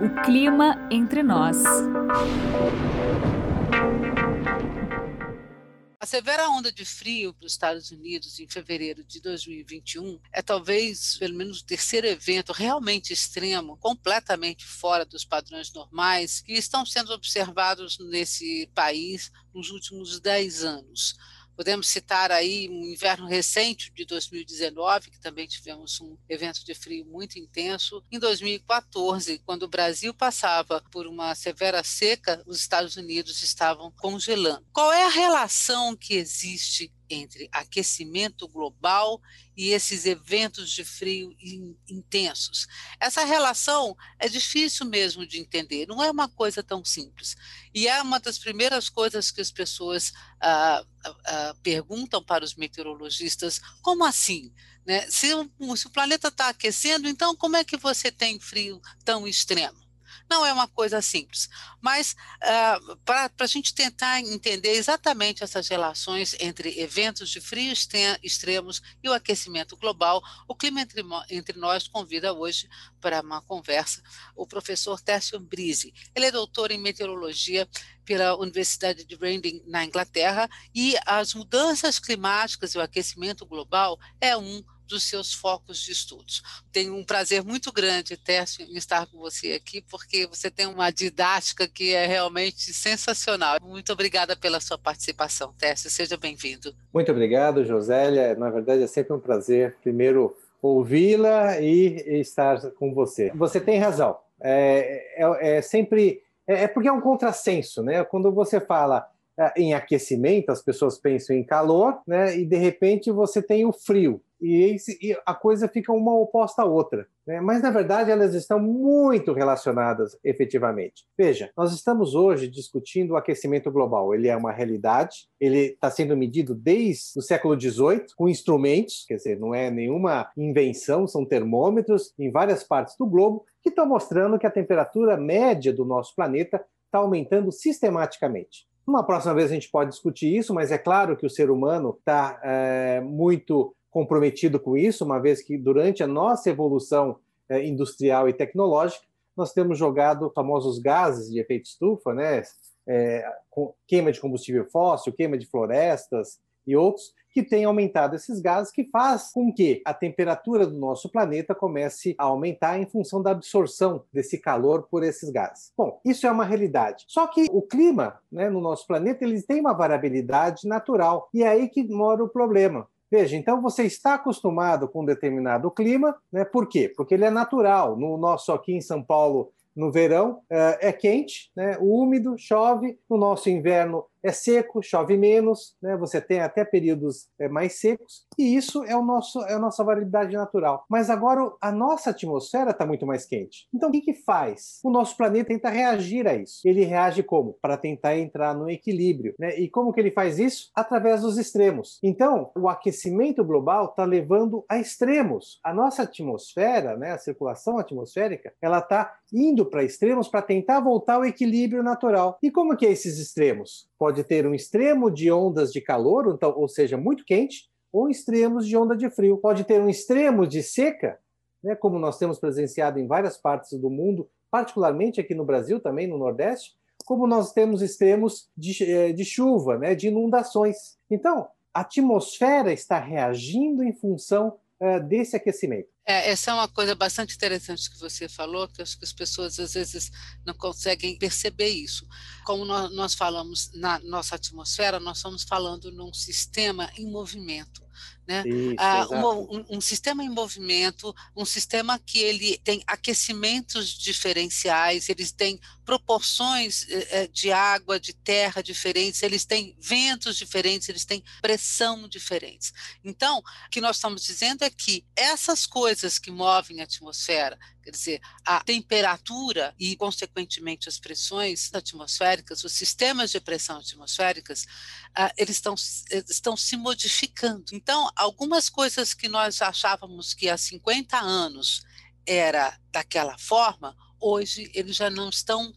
O clima entre nós. A severa onda de frio para os Estados Unidos em fevereiro de 2021 é talvez, pelo menos, o terceiro evento realmente extremo, completamente fora dos padrões normais, que estão sendo observados nesse país nos últimos dez anos. Podemos citar aí um inverno recente de 2019, que também tivemos um evento de frio muito intenso. Em 2014, quando o Brasil passava por uma severa seca, os Estados Unidos estavam congelando. Qual é a relação que existe entre aquecimento global e esses eventos de frio intensos. Essa relação é difícil mesmo de entender, não é uma coisa tão simples. E é uma das primeiras coisas que as pessoas ah, ah, perguntam para os meteorologistas: como assim? Né? Se, se o planeta está aquecendo, então como é que você tem frio tão extremo? Não é uma coisa simples, mas uh, para a gente tentar entender exatamente essas relações entre eventos de frio extremos e o aquecimento global, o Clima Entre, entre Nós convida hoje para uma conversa o professor Tércio Brise. Ele é doutor em meteorologia pela Universidade de Reading, na Inglaterra, e as mudanças climáticas e o aquecimento global é um dos seus focos de estudos. Tenho um prazer muito grande, Tércio, em estar com você aqui, porque você tem uma didática que é realmente sensacional. Muito obrigada pela sua participação, Tércio. Seja bem-vindo. Muito obrigado, Josélia. Na verdade, é sempre um prazer, primeiro, ouvi-la e estar com você. Você tem razão. É, é, é sempre. É, é porque é um contrassenso, né? Quando você fala é, em aquecimento, as pessoas pensam em calor, né? E de repente você tem o frio. E, e a coisa fica uma oposta à outra. Né? Mas, na verdade, elas estão muito relacionadas efetivamente. Veja, nós estamos hoje discutindo o aquecimento global. Ele é uma realidade, ele está sendo medido desde o século XVIII, com instrumentos, quer dizer, não é nenhuma invenção, são termômetros em várias partes do globo que estão mostrando que a temperatura média do nosso planeta está aumentando sistematicamente. Uma próxima vez a gente pode discutir isso, mas é claro que o ser humano está é, muito comprometido com isso, uma vez que durante a nossa evolução é, industrial e tecnológica, nós temos jogado famosos gases de efeito estufa, né? É, queima de combustível fóssil, queima de florestas e outros, que têm aumentado esses gases, que faz com que a temperatura do nosso planeta comece a aumentar em função da absorção desse calor por esses gases. Bom, isso é uma realidade. Só que o clima né, no nosso planeta ele tem uma variabilidade natural, e é aí que mora o problema. Veja, então você está acostumado com um determinado clima, né? Por quê? Porque ele é natural. No nosso aqui em São Paulo, no verão, é quente, né? úmido, chove. No nosso inverno é seco, chove menos, né? você tem até períodos é, mais secos, e isso é, o nosso, é a nossa variedade natural. Mas agora a nossa atmosfera está muito mais quente. Então o que, que faz? O nosso planeta tenta reagir a isso. Ele reage como? Para tentar entrar no equilíbrio. Né? E como que ele faz isso? Através dos extremos. Então, o aquecimento global está levando a extremos. A nossa atmosfera, né, a circulação atmosférica, ela está indo para extremos para tentar voltar ao equilíbrio natural. E como que é esses extremos? Pode ter um extremo de ondas de calor, então, ou seja, muito quente, ou extremos de onda de frio. Pode ter um extremo de seca, né, como nós temos presenciado em várias partes do mundo, particularmente aqui no Brasil, também no Nordeste, como nós temos extremos de, eh, de chuva, né, de inundações. Então, a atmosfera está reagindo em função uh, desse aquecimento. É, essa é uma coisa bastante interessante que você falou, que acho que as pessoas às vezes não conseguem perceber isso. Como nós, nós falamos na nossa atmosfera, nós estamos falando num sistema em movimento. Né? Isso, ah, um, um, sistema em movimento, um sistema que ele tem aquecimentos diferenciais, eles têm proporções eh, eh, de água, de terra diferentes, eles têm ventos diferentes, eles têm pressão diferentes. Então, o que nós estamos dizendo é que essas coisas que movem a atmosfera, quer dizer, a temperatura e, consequentemente, as pressões atmosféricas, os sistemas de pressão atmosféricas, ah, eles estão, estão se modificando. Então, algumas coisas que nós achávamos que há 50 anos era daquela forma, hoje eles já não estão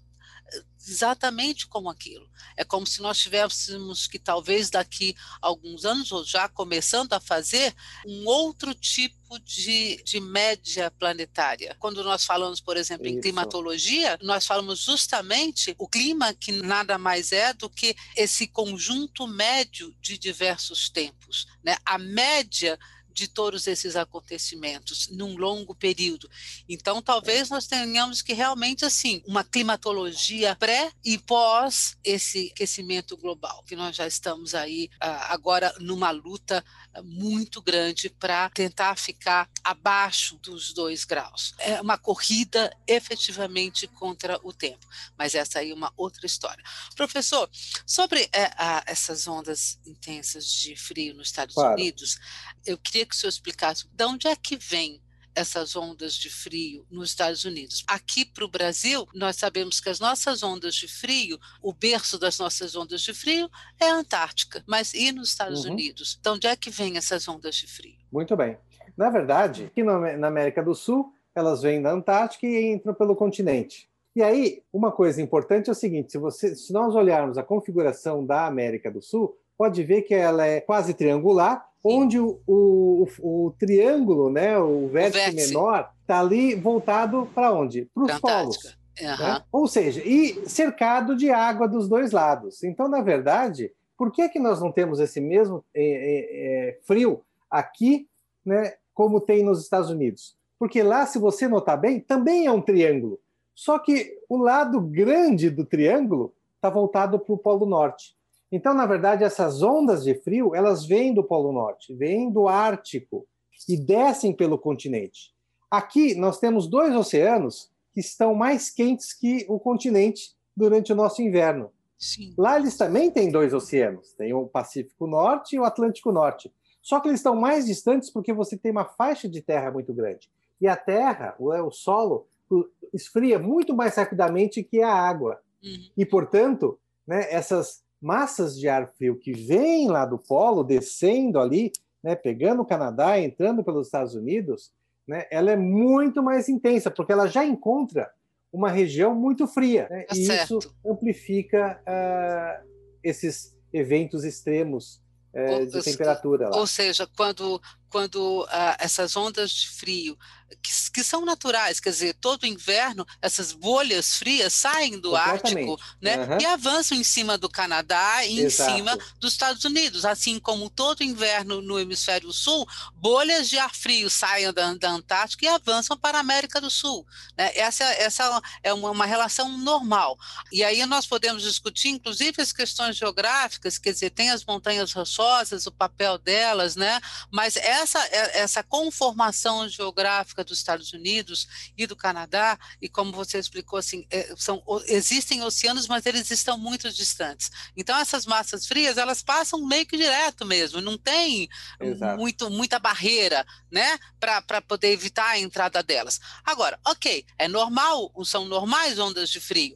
exatamente como aquilo. É como se nós tivéssemos que, talvez daqui a alguns anos, ou já começando a fazer, um outro tipo de, de média planetária. Quando nós falamos, por exemplo, Isso. em climatologia, nós falamos justamente o clima, que nada mais é do que esse conjunto médio de diversos tempos. Né? A média de todos esses acontecimentos num longo período. Então, talvez nós tenhamos que realmente assim uma climatologia pré e pós esse aquecimento global, que nós já estamos aí uh, agora numa luta muito grande para tentar ficar abaixo dos dois graus. É uma corrida efetivamente contra o tempo, mas essa aí é uma outra história. Professor, sobre é, a, essas ondas intensas de frio nos Estados claro. Unidos, eu queria que o senhor explicasse de onde é que vem essas ondas de frio nos Estados Unidos. Aqui para o Brasil, nós sabemos que as nossas ondas de frio, o berço das nossas ondas de frio é a Antártica. Mas e nos Estados uhum. Unidos? De onde é que vêm essas ondas de frio? Muito bem. Na verdade, aqui na América do Sul, elas vêm da Antártica e entram pelo continente. E aí, uma coisa importante é o seguinte: se, você, se nós olharmos a configuração da América do Sul, pode ver que ela é quase triangular, onde o, o, o, triângulo, né, o vértice, o vértice. menor, está ali voltado para onde? Para os polos. Uhum. Né? Ou seja, e cercado de água dos dois lados. Então, na verdade, por que, que nós não temos esse mesmo é, é, é, frio aqui, né, como tem nos Estados Unidos? Porque lá, se você notar bem, também é um triângulo. Só que o lado grande do triângulo está voltado para o Polo Norte. Então, na verdade, essas ondas de frio, elas vêm do Polo Norte, vêm do Ártico e descem pelo continente. Aqui nós temos dois oceanos que estão mais quentes que o continente durante o nosso inverno. Sim. Lá eles também têm dois oceanos, tem o Pacífico Norte e o Atlântico Norte. Só que eles estão mais distantes porque você tem uma faixa de terra muito grande. E a terra, o, o solo, esfria muito mais rapidamente que a água. Uhum. E, portanto, né, essas massas de ar frio que vêm lá do polo, descendo ali, né, pegando o Canadá, entrando pelos Estados Unidos, né, ela é muito mais intensa, porque ela já encontra uma região muito fria. Né, tá e certo. isso amplifica uh, esses eventos extremos uh, de temperatura. Lá. Ou seja, quando, quando uh, essas ondas de frio que, que, são naturais, quer dizer, todo inverno essas bolhas frias saem do Ártico né, uhum. e avançam em cima do Canadá e Exato. em cima dos Estados Unidos, assim como todo inverno no hemisfério sul, bolhas de ar frio saem da, da Antártica e avançam para a América do Sul. Né? Essa, essa é uma, uma relação normal. E aí nós podemos discutir, inclusive, as questões geográficas, quer dizer, tem as montanhas rochosas, o papel delas, né? mas essa, essa conformação geográfica dos Estados Unidos e do Canadá, e como você explicou, assim, é, são, existem oceanos, mas eles estão muito distantes. Então, essas massas frias, elas passam meio que direto mesmo, não tem muito, muita barreira, né, para poder evitar a entrada delas. Agora, ok, é normal, são normais ondas de frio,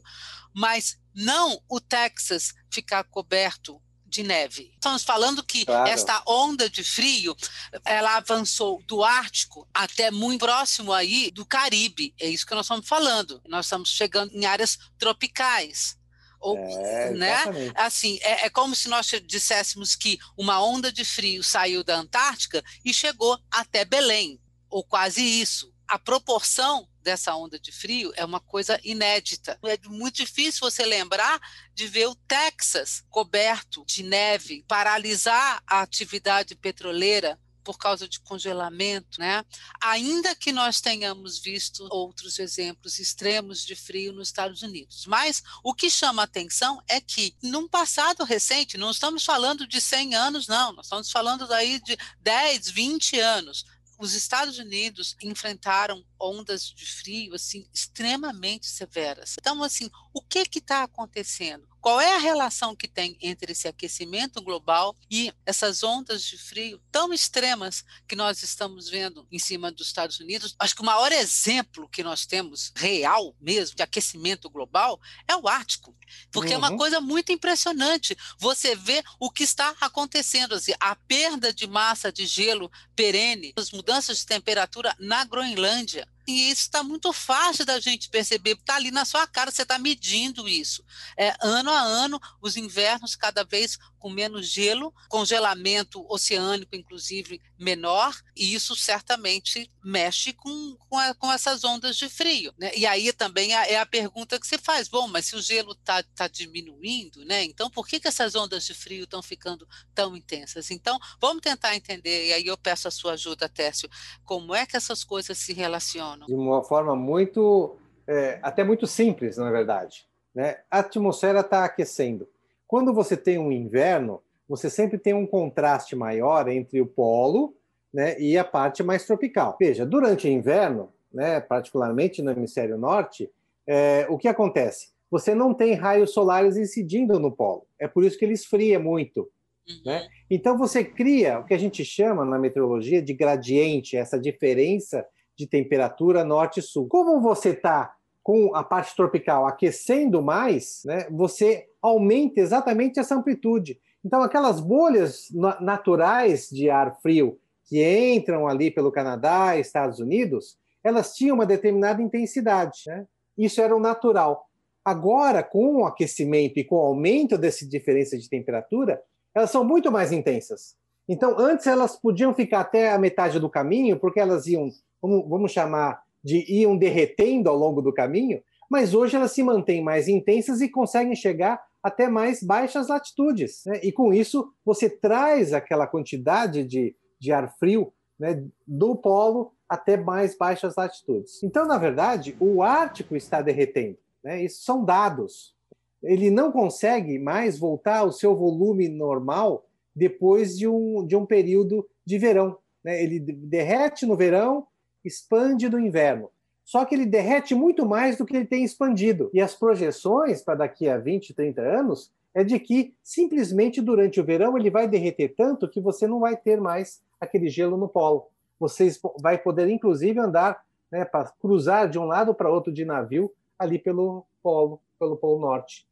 mas não o Texas ficar coberto de neve. Estamos falando que claro. esta onda de frio, ela avançou do Ártico até muito próximo aí do Caribe. É isso que nós estamos falando. Nós estamos chegando em áreas tropicais. Ou, é, né? Assim, é, é, como se nós disséssemos que uma onda de frio saiu da Antártica e chegou até Belém, ou quase isso. A proporção dessa onda de frio é uma coisa inédita. É muito difícil você lembrar de ver o Texas coberto de neve, paralisar a atividade petroleira por causa de congelamento, né? Ainda que nós tenhamos visto outros exemplos extremos de frio nos Estados Unidos. Mas o que chama atenção é que, num passado recente, não estamos falando de 100 anos, não, nós estamos falando daí de 10, 20 anos os Estados Unidos enfrentaram ondas de frio assim extremamente severas. Então, assim, o que está acontecendo? Qual é a relação que tem entre esse aquecimento global e essas ondas de frio tão extremas que nós estamos vendo em cima dos Estados Unidos? Acho que o maior exemplo que nós temos, real mesmo, de aquecimento global, é o Ártico. Porque uhum. é uma uhum. coisa muito impressionante. Você vê o que está acontecendo, assim, a perda de massa de gelo perene, as mudanças de temperatura na Groenlândia E isso está muito fácil da gente perceber, está ali na sua cara, você está medindo isso. É, ano a ano, os invernos cada vez com menos gelo, congelamento oceânico, inclusive, menor, e isso certamente mexe com, com, a, com essas ondas de frio. Né? E aí também é, é a pergunta que você faz: bom, mas se o gelo está tá diminuindo, né? então por que, que essas ondas de frio estão ficando tão intensas? Então, vamos tentar entender, e aí eu peço a sua ajuda, Técio, como é que essas coisas se relacionam? De uma forma muito, é, até muito simples, na verdade. Né? A atmosfera está aquecendo quando você tem um inverno, você sempre tem um contraste maior entre o polo né, e a parte mais tropical. Veja, durante o inverno, né, particularmente no hemisfério norte, é, o que acontece? Você não tem raios solares incidindo no polo. É por isso que ele esfria muito. Uhum. Né? Então você cria o que a gente chama na meteorologia de gradiente, essa diferença de temperatura norte e sul. Como você está com a parte tropical aquecendo mais, né, você aumenta exatamente essa amplitude. Então, aquelas bolhas naturais de ar frio que entram ali pelo Canadá Estados Unidos, elas tinham uma determinada intensidade. Né? Isso era o natural. Agora, com o aquecimento e com o aumento dessa diferença de temperatura, elas são muito mais intensas. Então, antes elas podiam ficar até a metade do caminho, porque elas iam, vamos chamar, de iam derretendo ao longo do caminho, mas hoje elas se mantêm mais intensas e conseguem chegar até mais baixas latitudes. Né? E com isso, você traz aquela quantidade de, de ar frio né, do polo até mais baixas latitudes. Então, na verdade, o Ártico está derretendo. Né? Isso são dados. Ele não consegue mais voltar ao seu volume normal depois de um, de um período de verão. Né? Ele derrete no verão expande no inverno. Só que ele derrete muito mais do que ele tem expandido. E as projeções para daqui a 20, 30 anos é de que simplesmente durante o verão ele vai derreter tanto que você não vai ter mais aquele gelo no polo. Você vai poder, inclusive, andar né, para cruzar de um lado para outro de navio ali pelo polo, pelo polo norte.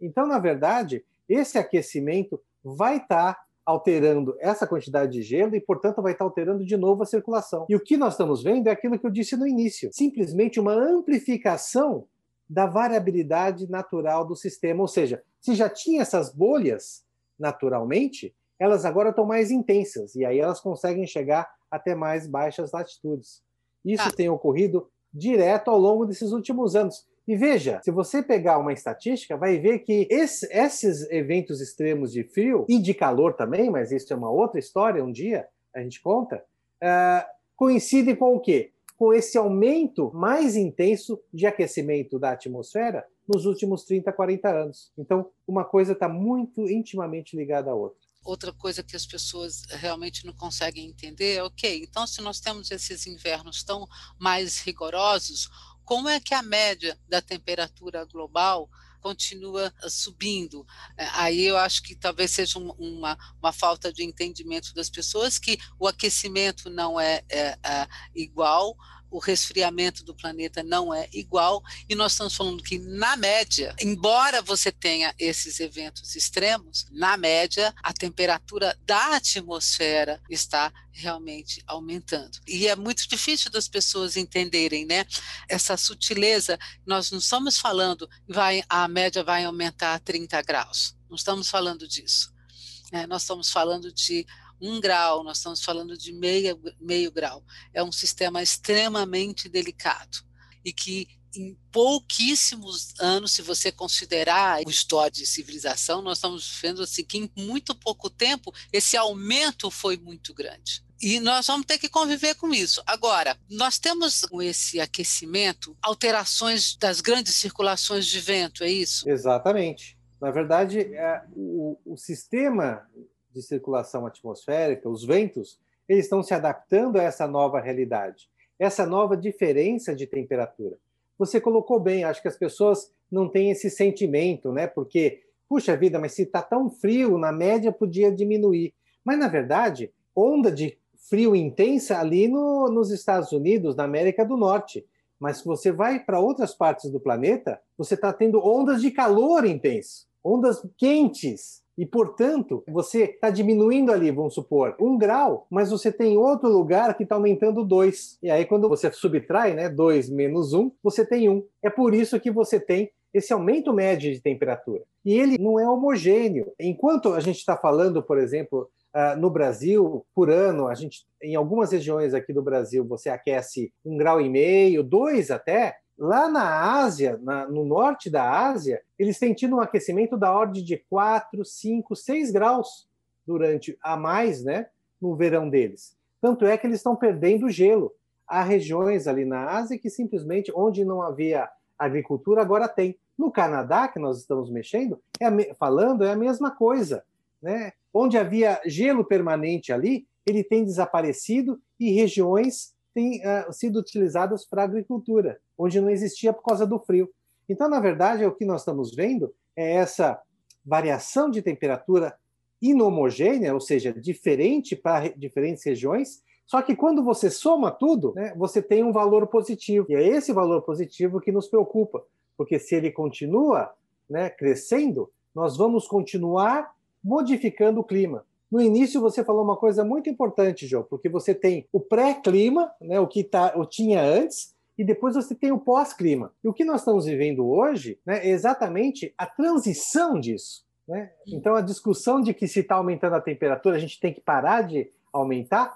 Então, na verdade, esse aquecimento vai estar tá alterando essa quantidade de gelo e, portanto, vai estar alterando de novo a circulação. E o que nós estamos vendo é aquilo que eu disse no início: simplesmente uma amplificação da variabilidade natural do sistema. Ou seja, se já tinha essas bolhas naturalmente, elas agora estão mais intensas e aí elas conseguem chegar até mais baixas latitudes. Isso ah. tem ocorrido direto ao longo desses últimos anos. E veja, se você pegar uma estatística, vai ver que esse, esses eventos extremos de frio e de calor também, mas isso é uma outra história, um dia a gente conta, uh, coincidem com o quê? Com esse aumento mais intenso de aquecimento da atmosfera nos últimos 30, 40 anos. Então, uma coisa está muito intimamente ligada à outra outra coisa que as pessoas realmente não conseguem entender é, ok, então se nós temos esses invernos tão mais rigorosos, como é que a média da temperatura global continua ah, subindo. É, aí eu acho que talvez seja uma, uma falta de entendimento das pessoas que o aquecimento não é, é, é igual o resfriamento do planeta não é igual, e nós estamos falando que, na média, embora você tenha esses eventos extremos, na média, a temperatura da atmosfera está realmente aumentando. E é muito difícil das pessoas entenderem, né? Essa sutileza, nós não estamos falando vai a média vai aumentar a 30 graus. Não estamos falando disso. É, nós estamos falando de um grau, nós estamos falando de meia, meio grau. É um sistema extremamente delicado e que em pouquíssimos anos, se você considerar o história de civilização, nós estamos vendo assim que em muito pouco tempo esse aumento foi muito grande. E nós vamos ter que conviver com isso. Agora, nós temos com esse aquecimento alterações das grandes circulações de vento, é isso? Exatamente. Na verdade, é, o, o sistema de circulação atmosférica, os ventos, eles estão se adaptando a essa nova realidade, essa nova diferença de temperatura. Você colocou bem, acho que as pessoas não têm esse sentimento, né? Porque, puxa vida, mas se está tão frio, na média podia diminuir. Mas, na verdade, onda de frio intensa ali no, nos Estados Unidos, na América do Norte. Mas se você vai para outras partes do planeta, você está tendo ondas de calor intenso, ondas quentes E, portanto, você está diminuindo ali, vamos supor, um grau, mas você tem outro lugar que está aumentando dois. E aí, quando você subtrai, né, dois menos um, você tem um. É por isso que você tem esse aumento médio de temperatura. E ele não é homogêneo. Enquanto a gente está falando, por exemplo, Uh, no Brasil, por ano, a gente, em algumas regiões aqui do Brasil, você aquece um grau e meio, dois até. Lá na Ásia, na, no norte da Ásia, eles têm tido um aquecimento da ordem de 4, 5, 6 graus durante a mais, né, no verão deles. Tanto é que eles estão perdendo gelo. Há regiões ali na Ásia que simplesmente, onde não havia agricultura, agora tem. No Canadá, que nós estamos mexendo, é falando, é a mesma coisa. Né? Onde havia gelo permanente ali, ele tem desaparecido e regiões têm uh, sido utilizadas para agricultura, onde não existia por causa do frio. Então, na verdade, o que nós estamos vendo é essa variação de temperatura inhomogênea, ou seja, diferente para diferentes regiões, só que quando você soma tudo, né, você tem um valor positivo. E é esse valor positivo que nos preocupa, porque se ele continua né, crescendo, nós vamos continuar modificando o clima. No início você falou uma coisa muito importante, João, porque você tem o pré-clima, né, o que tá, o tinha antes, e depois você tem o pós-clima. E o que nós estamos vivendo hoje né, é exatamente a transição disso. Né? Então, a discussão de que se está aumentando a temperatura, a gente tem que parar de aumentar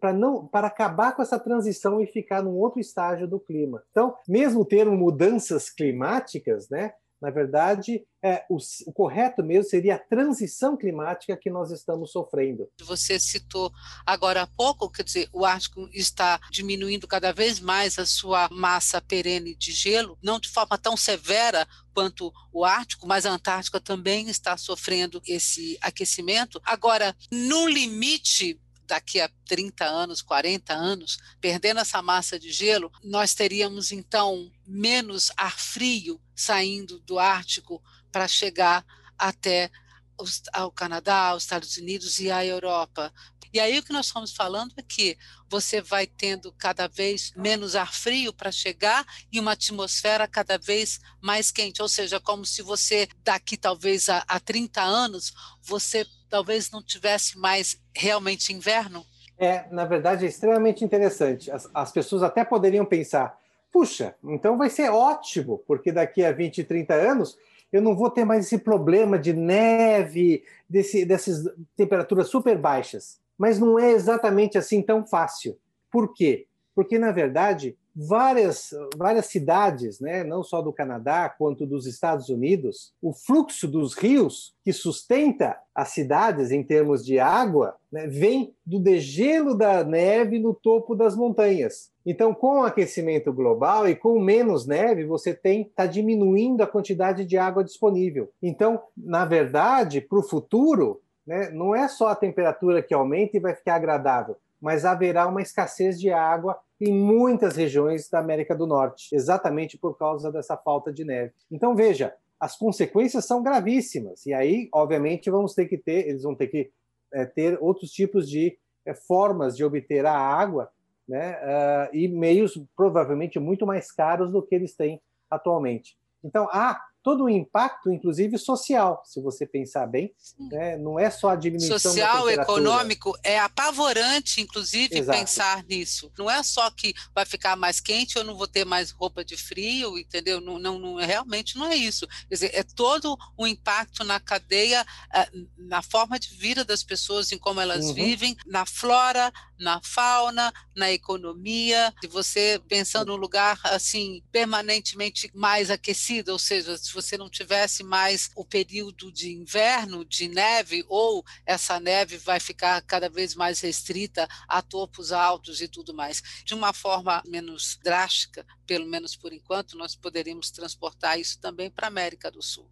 para não para acabar com essa transição e ficar num outro estágio do clima. Então, mesmo termo mudanças climáticas, né, na verdade, é, o, o, correto mesmo seria a transição climática que nós estamos sofrendo. Você citou agora há pouco, quer dizer, o Ártico está diminuindo cada vez mais a sua massa perene de gelo, não de forma tão severa quanto o Ártico, mas a Antártica também está sofrendo esse aquecimento. Agora, no limite daqui a 30 anos, 40 anos, perdendo essa massa de gelo, nós teríamos então menos ar frio saindo do Ártico para chegar até os, ao Canadá, aos Estados Unidos e à Europa. E aí o que nós estamos falando é que você vai tendo cada vez menos ar frio para chegar e uma atmosfera cada vez mais quente, ou seja, como se você daqui talvez a, a 30 anos você talvez não tivesse mais realmente inverno? É, na verdade, é extremamente interessante. As, as pessoas até poderiam pensar: puxa, então vai ser ótimo, porque daqui a 20, 30 anos eu não vou ter mais esse problema de neve, desse, dessas temperaturas super baixas. Mas não é exatamente assim tão fácil. Por quê? Porque, na verdade, várias, várias cidades, né, não só do Canadá quanto dos Estados Unidos, o fluxo dos rios que sustenta as cidades em termos de água né, vem do degelo da neve no topo das montanhas. Então, com o aquecimento global e com menos neve, você tem está diminuindo a quantidade de água disponível. Então, na verdade, para o futuro, né, não é só a temperatura que aumenta e vai ficar agradável, mas haverá uma escassez de água em muitas regiões da América do Norte, exatamente por causa dessa falta de neve. Então, veja, as consequências são gravíssimas. E aí, obviamente, vamos ter que ter, eles vão ter que é, ter outros tipos de é, formas de obter a água, né? Uh, e meios provavelmente muito mais caros do que eles têm atualmente. Então, há todo o impacto, inclusive social, se você pensar bem, né? não é só a diminuição social, econômico, é apavorante, inclusive, Exato. pensar nisso. Não é só que vai ficar mais quente, eu não vou ter mais roupa de frio, entendeu? Não, não, não realmente não é isso. Quer dizer, é todo o impacto na cadeia, eh, na forma de vida das pessoas, em como elas uhum. vivem, na flora, na fauna, na economia. Se você pensando num lugar assim permanentemente mais aquecido, ou seja, se você não tivesse mais o período de inverno, de neve, ou essa neve vai ficar cada vez mais restrita a topos altos e tudo mais. De uma forma menos drástica, pelo menos por enquanto, nós poderíamos transportar isso também para a América do Sul.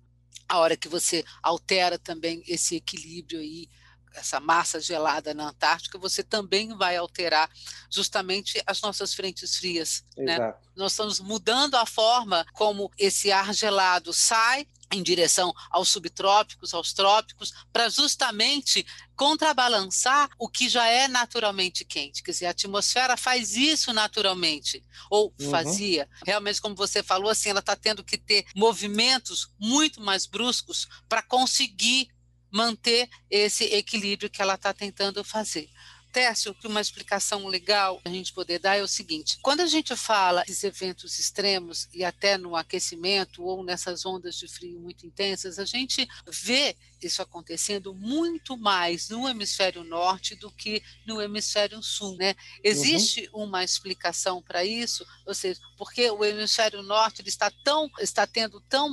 A hora que você altera também esse equilíbrio aí essa massa gelada na Antártica, você também vai alterar justamente as nossas frentes frias. Né? Nós estamos mudando a forma como esse ar gelado sai em direção aos subtrópicos, aos trópicos, para justamente contrabalançar o que já é naturalmente quente. Quer dizer, a atmosfera faz isso naturalmente, ou uhum. fazia. Realmente, como você falou, assim, ela está tendo que ter movimentos muito mais bruscos para conseguir manter esse equilíbrio que ela está tentando fazer. Tércio, que uma explicação legal a gente poder dar é o seguinte: quando a gente fala desses eventos extremos e até no aquecimento ou nessas ondas de frio muito intensas, a gente vê isso acontecendo muito mais no hemisfério norte do que no hemisfério sul, né? Existe uhum. uma explicação para isso, ou seja, porque o hemisfério norte ele está tão está tendo tão,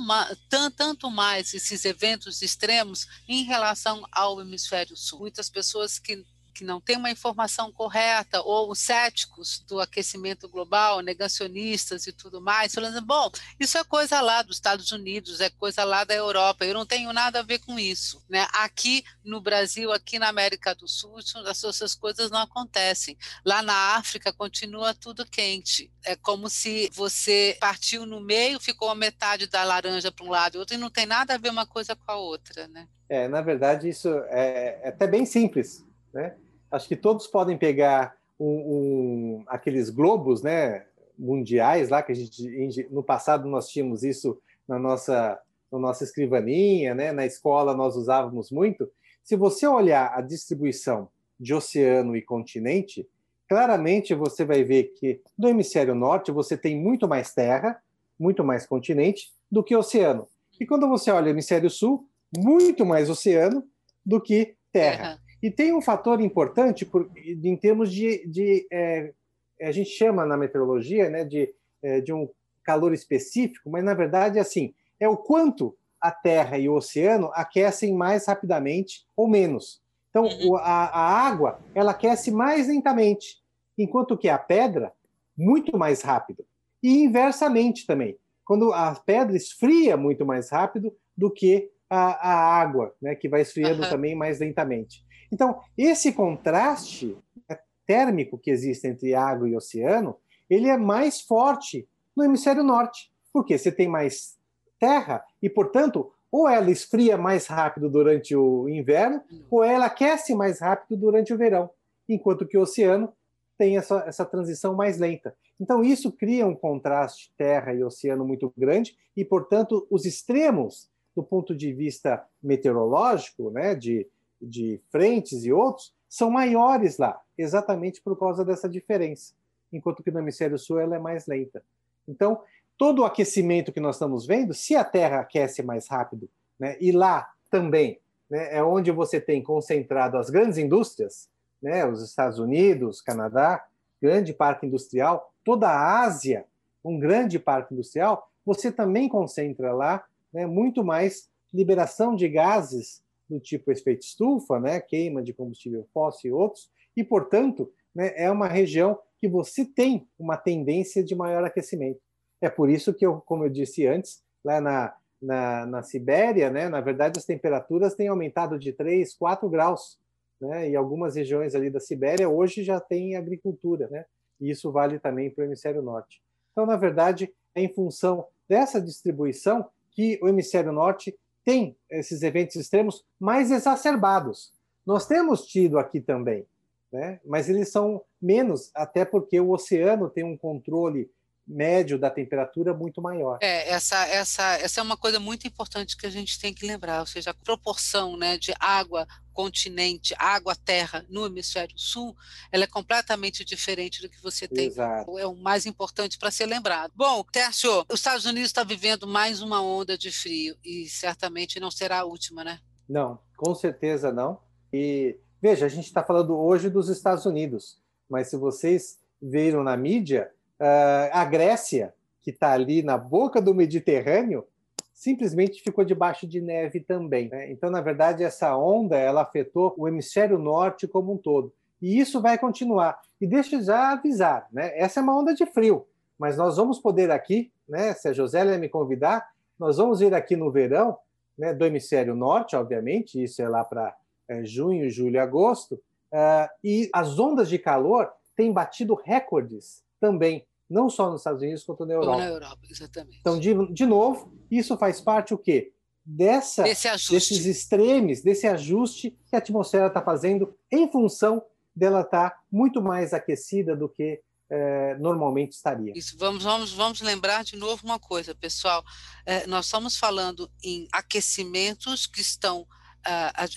tão tanto mais esses eventos extremos em relação ao hemisfério sul. Muitas pessoas que que não tem uma informação correta, ou os céticos do aquecimento global, negacionistas e tudo mais, falando, bom, isso é coisa lá dos Estados Unidos, é coisa lá da Europa, eu não tenho nada a ver com isso. Né? Aqui no Brasil, aqui na América do Sul, essas coisas não acontecem. Lá na África continua tudo quente. É como se você partiu no meio, ficou a metade da laranja para um lado e outro, e não tem nada a ver uma coisa com a outra. Né? É, na verdade, isso é, é até bem simples. Né? acho que todos podem pegar um, um, aqueles globos né, mundiais lá, que a gente, no passado nós tínhamos isso na nossa, na nossa escrivaninha, né, na escola nós usávamos muito. Se você olhar a distribuição de oceano e continente, claramente você vai ver que no hemisfério norte você tem muito mais terra, muito mais continente do que oceano. E quando você olha o hemisfério sul, muito mais oceano do que terra. terra. E tem um fator importante por, em termos de, de é, a gente chama na meteorologia né, de, é, de um calor específico, mas na verdade assim é o quanto a Terra e o oceano aquecem mais rapidamente ou menos. Então uhum. a, a água ela aquece mais lentamente, enquanto que a pedra muito mais rápido. E inversamente também, quando a pedra esfria muito mais rápido do que a, a água, né, que vai esfriando uhum. também mais lentamente. Então, esse contraste né, térmico que existe entre água e oceano, ele é mais forte no hemisfério norte, porque você tem mais terra e, portanto, ou ela esfria mais rápido durante o inverno, ou ela aquece mais rápido durante o verão, enquanto que o oceano tem essa, essa transição mais lenta. Então, isso cria um contraste terra e oceano muito grande, e, portanto, os extremos, do ponto de vista meteorológico, né, de, de frentes e outros são maiores lá, exatamente por causa dessa diferença, enquanto que no hemisfério sul ela é mais lenta. Então, todo o aquecimento que nós estamos vendo, se a Terra aquece mais rápido, né, e lá também né, é onde você tem concentrado as grandes indústrias, né, os Estados Unidos, Canadá, grande parque industrial, toda a Ásia, um grande parque industrial, você também concentra lá né, muito mais liberação de gases do tipo efeito estufa, né, queima de combustível fóssil e outros, e, portanto, né, é uma região que você tem uma tendência de maior aquecimento. É por isso que, eu, como eu disse antes, lá na, na, na Sibéria, né, na verdade, as temperaturas têm aumentado de 3, 4 graus. Né, e algumas regiões ali da Sibéria hoje já tem agricultura, né, e isso vale também para o hemisfério norte. Então, na verdade, é em função dessa distribuição que o hemisfério norte tem esses eventos extremos mais exacerbados. Nós temos tido aqui também, né? mas eles são menos, até porque o oceano tem um controle médio da temperatura muito maior. É, essa, essa, essa é uma coisa muito importante que a gente tem que lembrar, ou seja, a proporção né, de água continente, água, terra no hemisfério sul, ela é completamente diferente do que você tem. Exato. É o mais importante para ser lembrado. Bom, Tércio, os Estados Unidos está vivendo mais uma onda de frio e certamente não será a última, né? Não, com certeza não. E veja, a gente está falando hoje dos Estados Unidos, mas se vocês viram na mídia, Uh, a Grécia, que está ali na boca do Mediterrâneo, simplesmente ficou debaixo de neve também. Né? Então, na verdade, essa onda ela afetou o hemisfério norte como um todo. E isso vai continuar. E deixa eu já avisar, né? essa é uma onda de frio, mas nós vamos poder aqui, né, se a Josélia me convidar, nós vamos ir aqui no verão, né, do hemisfério norte, obviamente, isso é lá para é, junho, julho, agosto, uh, e as ondas de calor têm batido recordes também não só nos Estados Unidos, quanto na Europa. na Europa, exatamente. Então, de, de novo, isso faz parte o quê? Dessa, desses extremes, desse ajuste que a atmosfera está fazendo em função dela estar tá muito mais aquecida do que é, normalmente estaria. Isso, vamos, vamos, vamos lembrar de novo uma coisa, pessoal. É, nós estamos falando em aquecimentos que estão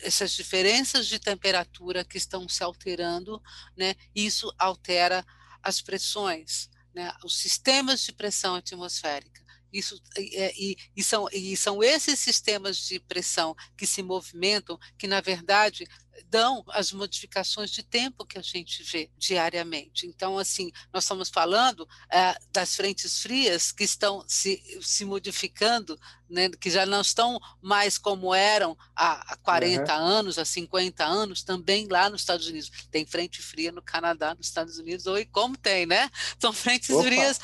essas diferenças de temperatura que estão se alterando, né, isso altera as pressões, né, os sistemas de pressão atmosférica. Isso, e, e, são, e são esses sistemas de pressão que se movimentam que, na verdade, dão as modificações de tempo que a gente vê diariamente. Então, assim, nós estamos falando é, das frentes frias que estão se, se modificando, né, que já não estão mais como eram há, há 40 uhum. anos, há 50 anos, também lá nos Estados Unidos. Tem frente fria no Canadá, nos Estados Unidos, ou como tem, né? São frentes Opa. frias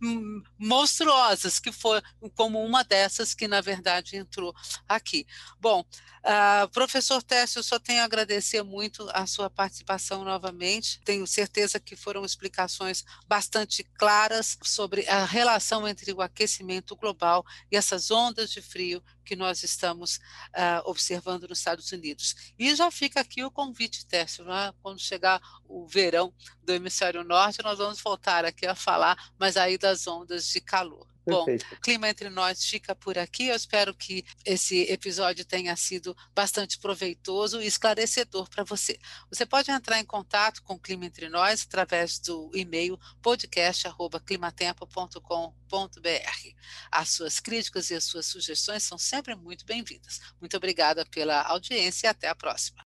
monstruosas, que foi como uma dessas que, na verdade, entrou aqui. Bom, uh, professor Tess, eu só tenho a agradecer muito a sua participação novamente. Tenho certeza que foram explicações bastante claras sobre a relação entre o aquecimento global e essas ondas de frio que nós estamos uh, observando nos Estados Unidos. E já fica aqui o convite, Tércio, né? quando chegar o verão do hemisfério norte, nós vamos voltar aqui a falar, mas aí das ondas de calor. Perfeito. Bom, Clima Entre Nós fica por aqui. Eu espero que esse episódio tenha sido bastante proveitoso e esclarecedor para você. Você pode entrar em contato com o Clima Entre Nós através do e-mail podcast.climatempo.com.br. As suas críticas e as suas sugestões são sempre muito bem-vindas. Muito obrigada pela audiência e até a próxima.